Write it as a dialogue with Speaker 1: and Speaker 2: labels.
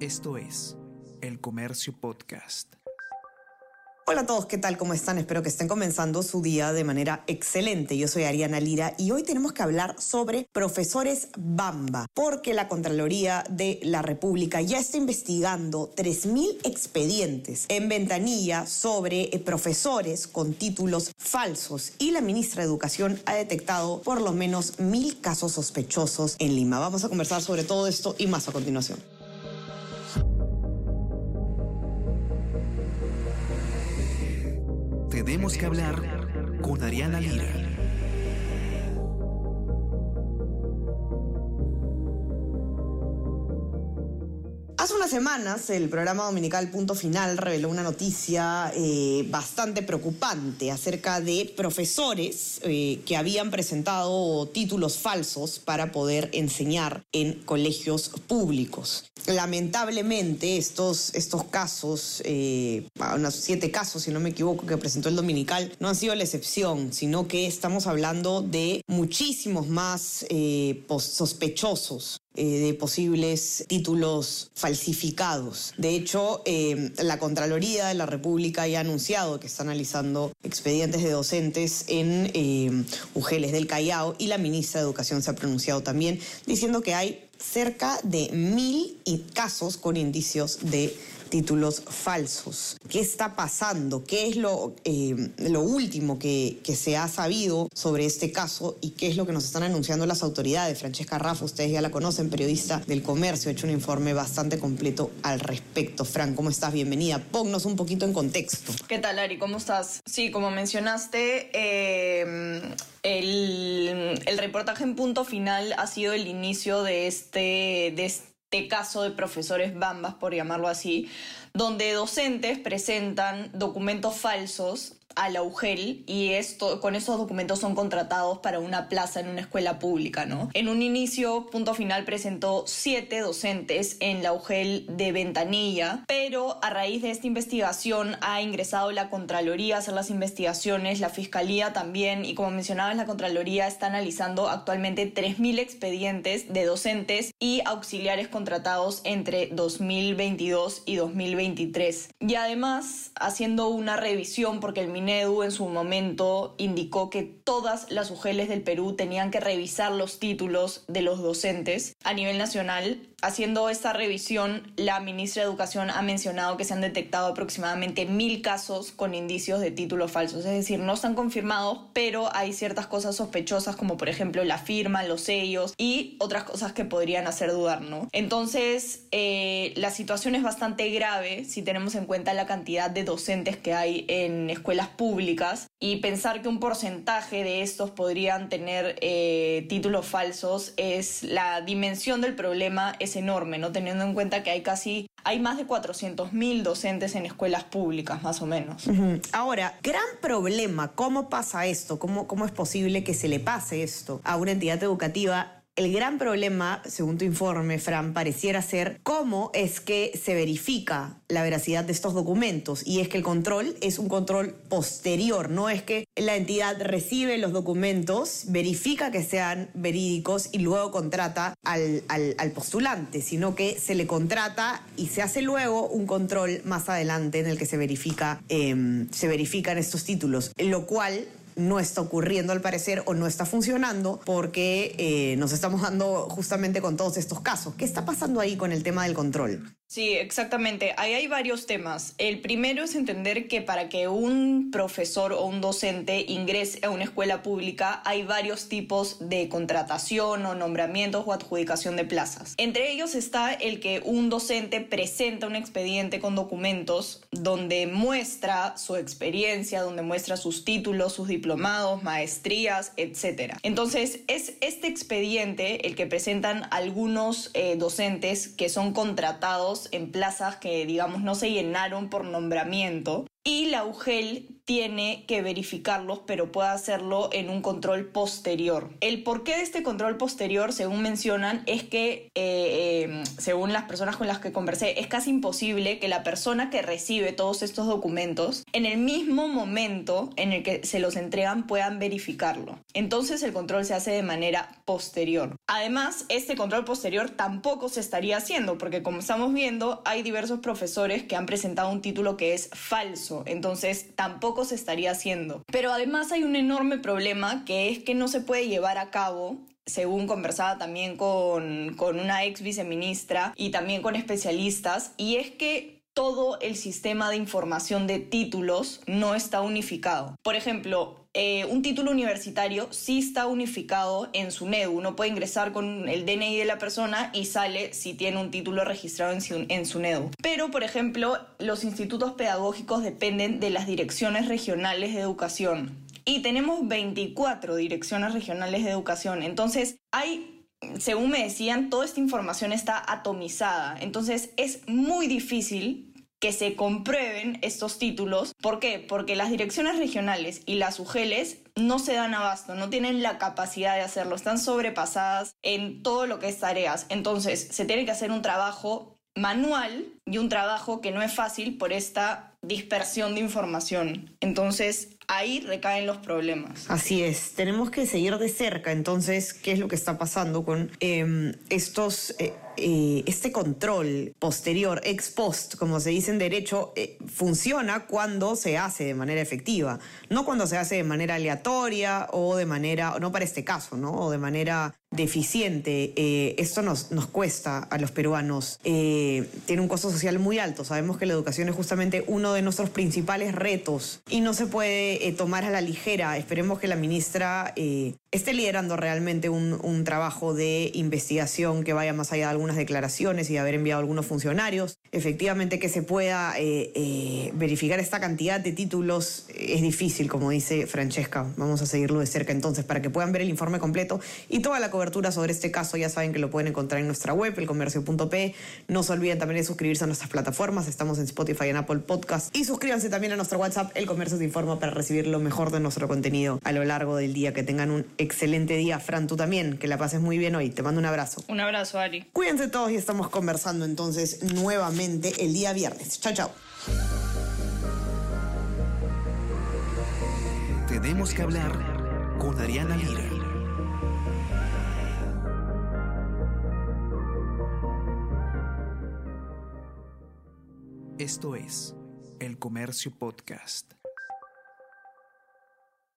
Speaker 1: Esto es El Comercio Podcast.
Speaker 2: Hola a todos, ¿qué tal? ¿Cómo están? Espero que estén comenzando su día de manera excelente. Yo soy Ariana Lira y hoy tenemos que hablar sobre profesores Bamba, porque la Contraloría de la República ya está investigando 3.000 expedientes en ventanilla sobre eh, profesores con títulos falsos y la ministra de Educación ha detectado por lo menos mil casos sospechosos en Lima. Vamos a conversar sobre todo esto y más a continuación.
Speaker 1: Tenemos que hablar con Ariana Lira.
Speaker 2: Hace unas semanas el programa dominical Punto Final reveló una noticia eh, bastante preocupante acerca de profesores eh, que habían presentado títulos falsos para poder enseñar en colegios públicos. Lamentablemente estos, estos casos, eh, unos siete casos si no me equivoco que presentó el dominical, no han sido la excepción, sino que estamos hablando de muchísimos más sospechosos de posibles títulos falsificados. De hecho, la Contraloría de la República ya ha anunciado que está analizando expedientes de docentes en eh, Ugeles del Callao y la ministra de Educación se ha pronunciado también diciendo que hay cerca de mil casos con indicios de títulos falsos. ¿Qué está pasando? ¿Qué es lo, eh, último que, se ha sabido sobre este caso y qué es lo que nos están anunciando las autoridades? Francesca Rafa, ustedes ya la conocen, periodista del comercio, ha hecho un informe bastante completo al respecto. Fran, ¿cómo estás? Bienvenida. Ponnos un poquito en contexto.
Speaker 3: ¿Qué tal, Ari? ¿Cómo estás? Sí, como mencionaste, el, el, reportaje en punto final ha sido el inicio de este, de este caso de profesores bambas, por llamarlo así, donde docentes presentan documentos falsos a la UGEL y esto, con esos documentos son contratados para una plaza en una escuela pública, ¿no? En un inicio, punto final, presentó siete docentes en la UGEL de Ventanilla, pero a raíz de esta investigación ha ingresado la Contraloría a hacer las investigaciones, la Fiscalía también, y como mencionabas, la Contraloría está analizando actualmente 3.000 expedientes de docentes y auxiliares contratados entre 2022 y 2023. Y además, haciendo una revisión, porque el Minedu en su momento indicó que todas las UGELes del Perú tenían que revisar los títulos de los docentes a nivel nacional. Haciendo esta revisión, la ministra de Educación ha mencionado que se han detectado aproximadamente mil casos con indicios de títulos falsos, es decir, no están confirmados, pero hay ciertas cosas sospechosas como por ejemplo la firma, los sellos y otras cosas que podrían hacer dudar, ¿no? Entonces, eh, la situación es bastante grave si tenemos en cuenta la cantidad de docentes que hay en escuelas públicas y pensar que un porcentaje de estos podrían tener eh, títulos falsos es la dimensión del problema es enorme, ¿no? Teniendo en cuenta que hay casi, hay más de 400.000 docentes en escuelas públicas, más o menos.
Speaker 2: Ahora, gran problema, ¿cómo pasa esto? ¿Cómo, ¿Cómo es posible que se le pase esto a una entidad educativa el gran problema, según tu informe, Fran, pareciera ser cómo es que se verifica la veracidad de estos documentos. Y es que el control es un control posterior, no es que la entidad recibe los documentos, verifica que sean verídicos y luego contrata al, al, postulante, sino que se le contrata y se hace luego un control más adelante en el que se, verifica, eh, se verifican estos títulos, lo cual no está ocurriendo al parecer o no está funcionando porque eh, nos estamos dando justamente con todos estos casos. ¿Qué está pasando ahí con el tema del control?
Speaker 3: Sí, exactamente. Ahí hay varios temas. El primero es entender que para que un profesor o un docente ingrese a una escuela pública hay varios tipos de contratación o nombramientos o adjudicación de plazas. Entre ellos está el que un docente presenta un expediente con documentos donde muestra su experiencia, donde muestra sus títulos, sus diplomados, maestrías, etc. Entonces, es este expediente el que presentan algunos eh, docentes que son contratados en plazas que, digamos, no se llenaron por nombramiento. Y la UGEL tiene que verificarlos, pero puede hacerlo en un control posterior. El porqué de este control posterior, según mencionan, es que, eh, em, según las personas con las que conversé, es casi imposible que la persona que recibe todos estos documentos, en el mismo momento en el que se los entregan, puedan verificarlo. Entonces el control se hace de manera posterior. Además, este control posterior tampoco se estaría haciendo, porque como estamos viendo, hay diversos profesores que han presentado un título que es falso, entonces tampoco se estaría haciendo. Pero además hay un enorme problema que es que no se puede llevar a cabo según conversaba también con, con una ex viceministra y también con especialistas, y es que todo el sistema de información de títulos no está unificado. Por ejemplo, eh, un título universitario sí está unificado en su NEDU. Uno puede ingresar con el DNI de la persona y sale si tiene un título registrado en su, NEDU. Pero, por ejemplo, los institutos pedagógicos dependen de las direcciones regionales de educación. Y tenemos 24 direcciones regionales de educación. Entonces, hay según me decían, toda esta información está atomizada. Entonces es muy difícil que se comprueben estos títulos. ¿Por qué? Porque las direcciones regionales y las UGELES no se dan abasto, no tienen la capacidad de hacerlo, están sobrepasadas en todo lo que es tareas. Entonces, se tiene que hacer un trabajo manual y un trabajo que no es fácil por esta dispersión de información. Entonces, ahí recaen los problemas.
Speaker 2: Así es, tenemos que seguir de cerca entonces qué es lo que está pasando con em, estos... Eh, eh, este control posterior, ex post, como se dice en derecho, eh, funciona cuando se hace de manera efectiva, no cuando se hace de manera aleatoria o de manera, no para este caso, ¿no? O de manera deficiente. esto nos, nos cuesta a los peruanos. tiene un costo social muy alto. Sabemos que la educación es justamente uno de nuestros principales retos y no se puede eh, tomar a la ligera. Esperemos que la ministra eh, esté liderando realmente un, trabajo de investigación que vaya más allá de algunas declaraciones y de haber enviado algunos funcionarios. Efectivamente que se pueda eh, verificar esta cantidad de títulos es difícil, como dice Francesca. Vamos a seguirlo de cerca entonces para que puedan ver el informe completo y toda la cobertura sobre este caso. Ya saben que lo pueden encontrar en nuestra web, elcomercio.p. No se olviden también de suscribirse a nuestras plataformas. Estamos en Spotify, en Apple Podcast. Y suscríbanse también a nuestro WhatsApp, El Comercio se informa, para recibir lo mejor de nuestro contenido a lo largo del día. Que tengan un excelente día. Fran, tú también, que la pases muy bien hoy. Te mando un abrazo.
Speaker 3: Un abrazo, Ari.
Speaker 2: Cuídense todos y estamos conversando entonces nuevamente el día viernes. Chao, chao.
Speaker 1: Tenemos que hablar con Ariana Lira. Esto es El Comercio Podcast.